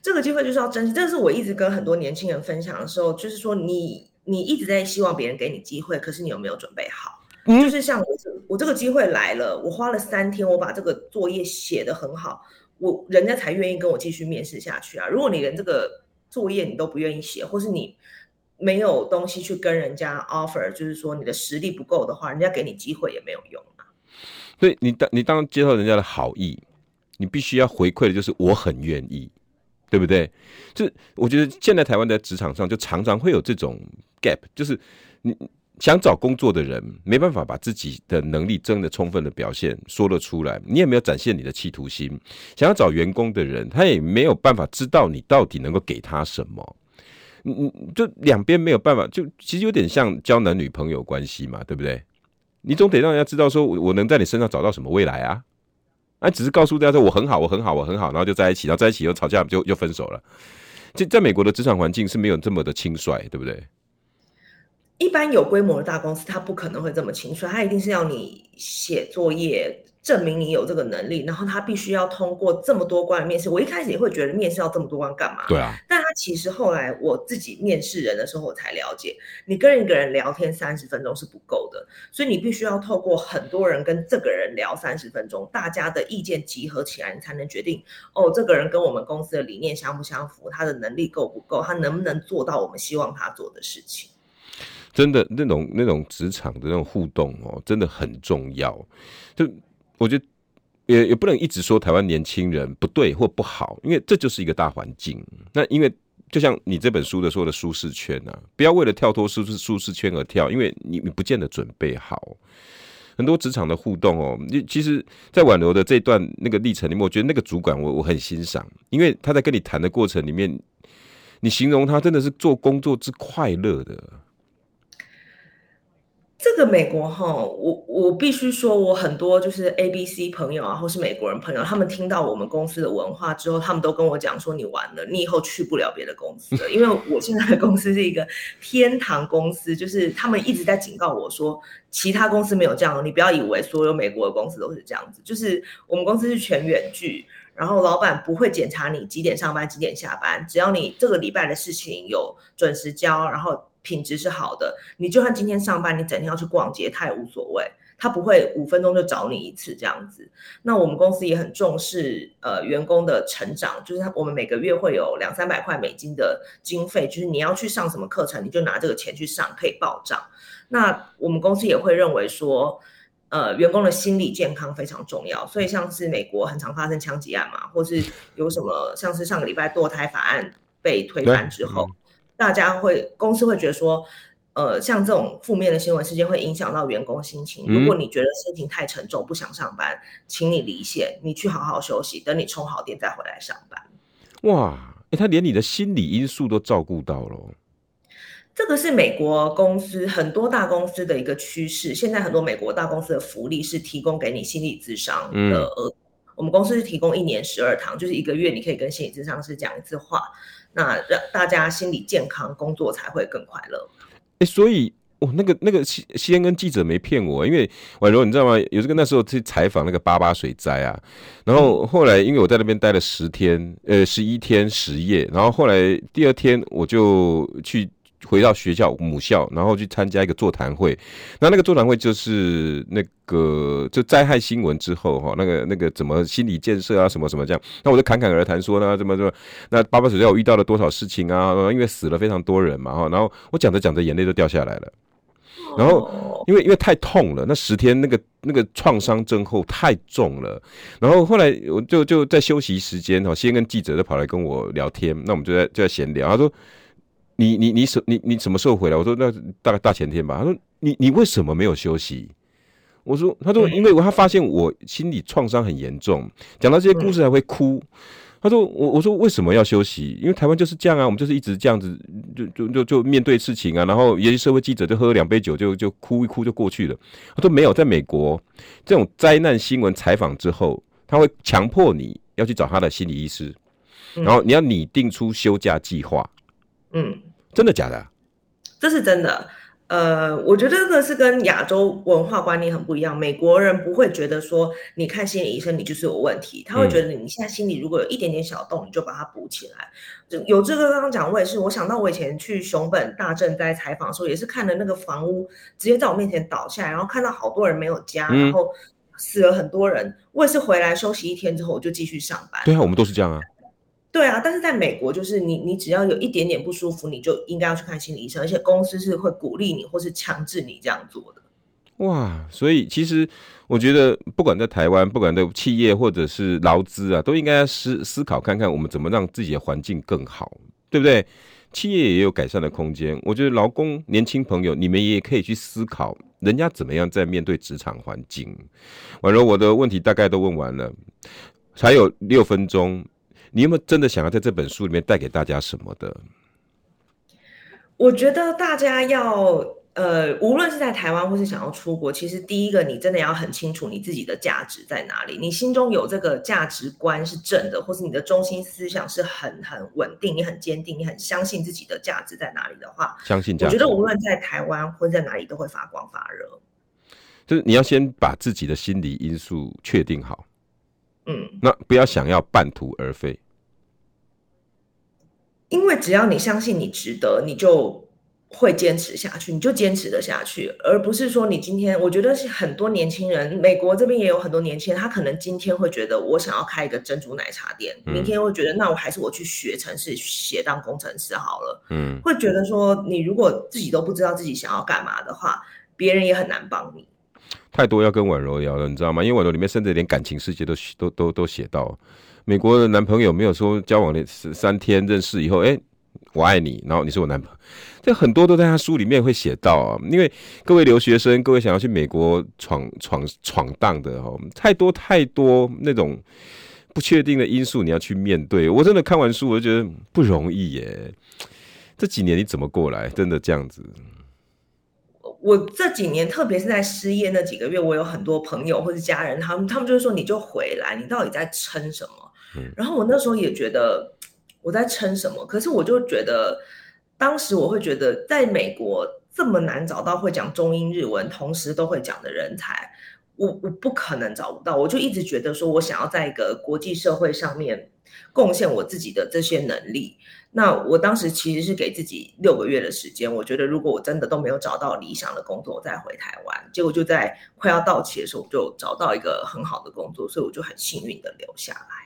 这个机会就是要珍惜。这是我一直跟很多年轻人分享的时候，就是说你你一直在希望别人给你机会，可是你有没有准备好？嗯、就是像我这我这个机会来了，我花了三天，我把这个作业写得很好，我人家才愿意跟我继续面试下去啊。如果你连这个作业你都不愿意写，或是你没有东西去跟人家 offer，就是说你的实力不够的话，人家给你机会也没有用啊。所以你当你当接受人家的好意，你必须要回馈的就是我很愿意，对不对？就我觉得现在台湾在职场上就常常会有这种 gap，就是你。想找工作的人没办法把自己的能力真的充分的表现说了出来，你也没有展现你的企图心。想要找员工的人，他也没有办法知道你到底能够给他什么。嗯嗯，就两边没有办法，就其实有点像交男女朋友关系嘛，对不对？你总得让人家知道说，我能在你身上找到什么未来啊？啊，只是告诉大家说我很好，我很好，我很好，然后就在一起，然后在一起又吵架，就又分手了。就在美国的职场环境是没有这么的轻率，对不对？一般有规模的大公司，他不可能会这么轻率，他一定是要你写作业，证明你有这个能力，然后他必须要通过这么多关的面试。我一开始也会觉得面试要这么多关干嘛？对啊。但他其实后来我自己面试人的时候，我才了解，你跟一个人聊天三十分钟是不够的，所以你必须要透过很多人跟这个人聊三十分钟，大家的意见集合起来，你才能决定哦，这个人跟我们公司的理念相不相符，他的能力够不够，他能不能做到我们希望他做的事情。真的那种那种职场的那种互动哦，真的很重要。就我觉得也也不能一直说台湾年轻人不对或不好，因为这就是一个大环境。那因为就像你这本书的说的舒适圈啊，不要为了跳脱舒适舒适圈而跳，因为你你不见得准备好。很多职场的互动哦，你其实，在挽留的这段那个历程里面，我觉得那个主管我我很欣赏，因为他在跟你谈的过程里面，你形容他真的是做工作之快乐的。这个美国哈，我我必须说，我很多就是 A B C 朋友啊，或是美国人朋友，他们听到我们公司的文化之后，他们都跟我讲说：“你完了，你以后去不了别的公司了。”因为我现在的公司是一个天堂公司，就是他们一直在警告我说，其他公司没有这样，你不要以为所有美国的公司都是这样子。就是我们公司是全远距，然后老板不会检查你几点上班、几点下班，只要你这个礼拜的事情有准时交，然后。品质是好的，你就算今天上班，你整天要去逛街，他也无所谓，他不会五分钟就找你一次这样子。那我们公司也很重视呃员工的成长，就是我们每个月会有两三百块美金的经费，就是你要去上什么课程，你就拿这个钱去上，可以报账。那我们公司也会认为说，呃，员工的心理健康非常重要，所以像是美国很常发生枪击案嘛，或是有什么像是上个礼拜堕胎法案被推翻之后。大家会公司会觉得说，呃，像这种负面的新闻事件会影响到员工心情。如果你觉得心情太沉重，不想上班，请你离线，你去好好休息，等你充好电再回来上班。哇，欸，他连你的心理因素都照顾到了。这个是美国公司很多大公司的一个趋势。现在很多美国大公司的福利是提供给你心理咨商的。呃，我们公司是提供一年十二堂，就是一个月你可以跟心理咨商师讲一次话。那让大家心理健康，工作才会更快乐。哎，所以我、哦、那个那个西西安跟记者没骗我，因为婉柔你知道吗？有这个那时候去采访那个八八水灾啊，然后后来因为我在那边待了十天，呃，十一天十夜，然后后来第二天我就去。回到学校母校，然后去参加一个座谈会。那那个座谈会就是那个就灾害新闻之后哈，那个那个怎么心理建设啊，什么什么这样。那我就侃侃而谈说呢，怎么怎么，那八八水灾我遇到了多少事情啊？因为死了非常多人嘛哈。然后我讲着讲着眼泪都掉下来了。然后因为因为太痛了，那十天那个那个创伤症候太重了。然后后来我就就在休息时间哈，先跟记者就跑来跟我聊天。那我们就在就在闲聊，他说。你你你什你你什么时候回来？我说那大概大前天吧。他说你你为什么没有休息？我说他说因为他发现我心理创伤很严重，讲到这些故事还会哭。他说我我说为什么要休息？因为台湾就是这样啊，我们就是一直这样子，就就就就面对事情啊。然后有些社会记者就喝两杯酒就就哭一哭就过去了。他说没有，在美国这种灾难新闻采访之后，他会强迫你要去找他的心理医师，然后你要拟定出休假计划。嗯，真的假的？这是真的。呃，我觉得这个是跟亚洲文化观念很不一样。美国人不会觉得说你看心理医生你就是有问题，他会觉得你现在心里如果有一点点小洞，你就把它补起来。就有这个刚刚讲，我也是，我想到我以前去熊本大震灾采访的时候，也是看了那个房屋直接在我面前倒下来，然后看到好多人没有家，然后死了很多人，我也是回来休息一天之后我就继续上班。对啊，我们都是这样啊。对啊，但是在美国，就是你你只要有一点点不舒服，你就应该要去看心理医生，而且公司是会鼓励你或是强制你这样做的。哇，所以其实我觉得，不管在台湾，不管在企业或者是劳资啊，都应该思思考看看，我们怎么让自己的环境更好，对不对？企业也有改善的空间。我觉得劳工年轻朋友，你们也可以去思考，人家怎么样在面对职场环境。完了，我的问题大概都问完了，还有六分钟。你有没有真的想要在这本书里面带给大家什么的？我觉得大家要呃，无论是在台湾或是想要出国，其实第一个你真的要很清楚你自己的价值在哪里。你心中有这个价值观是正的，或是你的中心思想是很很稳定，你很坚定，你很相信自己的价值在哪里的话，相信价值。我觉得无论在台湾或在哪里都会发光发热。就是你要先把自己的心理因素确定好。嗯，那不要想要半途而废，因为只要你相信你值得，你就会坚持下去，你就坚持得下去，而不是说你今天，我觉得是很多年轻人，美国这边也有很多年轻人，他可能今天会觉得我想要开一个珍珠奶茶店，嗯、明天会觉得那我还是我去学程式写当工程师好了，嗯，会觉得说你如果自己都不知道自己想要干嘛的话，别人也很难帮你。太多要跟婉柔聊了，你知道吗？因为婉柔里面甚至连感情世界都都都都写到，美国的男朋友没有说交往了三天认识以后，哎、我爱你，然后你是我男朋友，这很多都在他书里面会写到啊。因为各位留学生，各位想要去美国闯闯闯荡的哦，太多太多那种不确定的因素你要去面对。我真的看完书我就觉得不容易耶。这几年你怎么过来？真的这样子？我这几年，特别是在失业那几个月，我有很多朋友或者家人，他们他们就是说，你就回来，你到底在撑什么？然后我那时候也觉得我在撑什么，可是我就觉得，当时我会觉得，在美国这么难找到会讲中英日文同时都会讲的人才，我我不可能找不到，我就一直觉得说我想要在一个国际社会上面贡献我自己的这些能力。那我当时其实是给自己六个月的时间，我觉得如果我真的都没有找到理想的工作，我再回台湾。结果就在快要到期的时候，我就找到一个很好的工作，所以我就很幸运的留下来。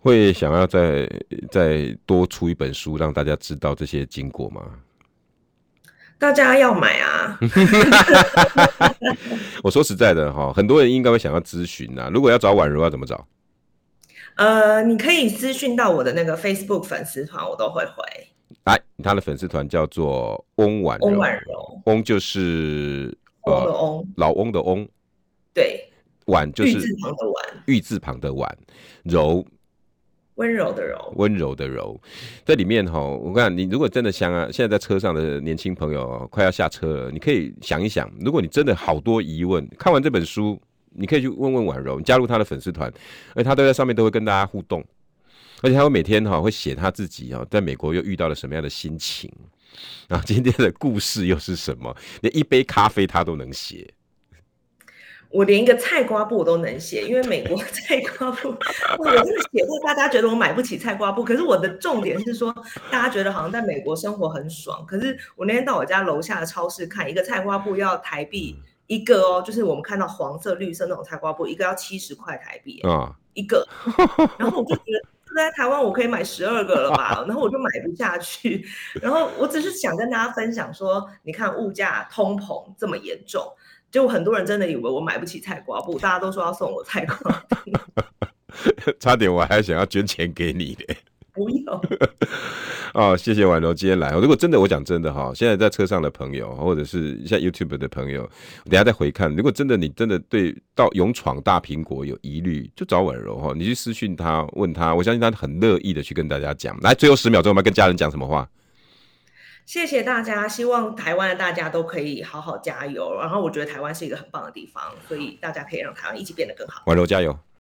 会想要再再多出一本书，让大家知道这些经过吗？大家要买啊！[laughs] 我说实在的哈，很多人应该会想要咨询呐。如果要找婉柔，要怎么找？呃，你可以私讯到我的那个 Facebook 粉丝团，我都会回。哎，他的粉丝团叫做翁婉柔，翁婉柔，翁就是翁的翁，老翁的翁，对，婉就是玉字旁的婉，玉字旁的婉，柔，温柔的柔，温柔的柔，在里面哈，我看你如果真的想啊，现在在车上的年轻朋友快要下车了，你可以想一想，如果你真的好多疑问，看完这本书。你可以去问问婉柔，加入他的粉丝团，而且他都在上面都会跟大家互动，而且他会每天哈会写他自己哈在美国又遇到了什么样的心情，啊，今天的故事又是什么？连一杯咖啡他都能写，我连一个菜瓜布我都能写，因为美国 [laughs] 菜瓜布，我真的写过，大家觉得我买不起菜瓜布，可是我的重点是说，大家觉得好像在美国生活很爽，可是我那天到我家楼下的超市看，一个菜瓜布要台币。一个哦，就是我们看到黄色、绿色那种菜瓜布，一个要七十块台币啊，一个。然后我就觉得在台湾我可以买十二个了吧，然后我就买不下去。然后我只是想跟大家分享说，你看物价通膨这么严重，就很多人真的以为我买不起菜瓜布，大家都说要送我菜瓜布，[laughs] 差点我还想要捐钱给你的。不用 [laughs] 哦，谢谢婉柔今天来。如果真的，我讲真的哈，现在在车上的朋友，或者是像 YouTube 的朋友，等下再回看。如果真的你真的对到勇闯大苹果有疑虑，就找婉柔哈，你去私讯他问他，我相信他很乐意的去跟大家讲。来，最后十秒钟，我们要跟家人讲什么话？谢谢大家，希望台湾的大家都可以好好加油。然后我觉得台湾是一个很棒的地方，所以大家可以让台湾一起变得更好。宛柔加油。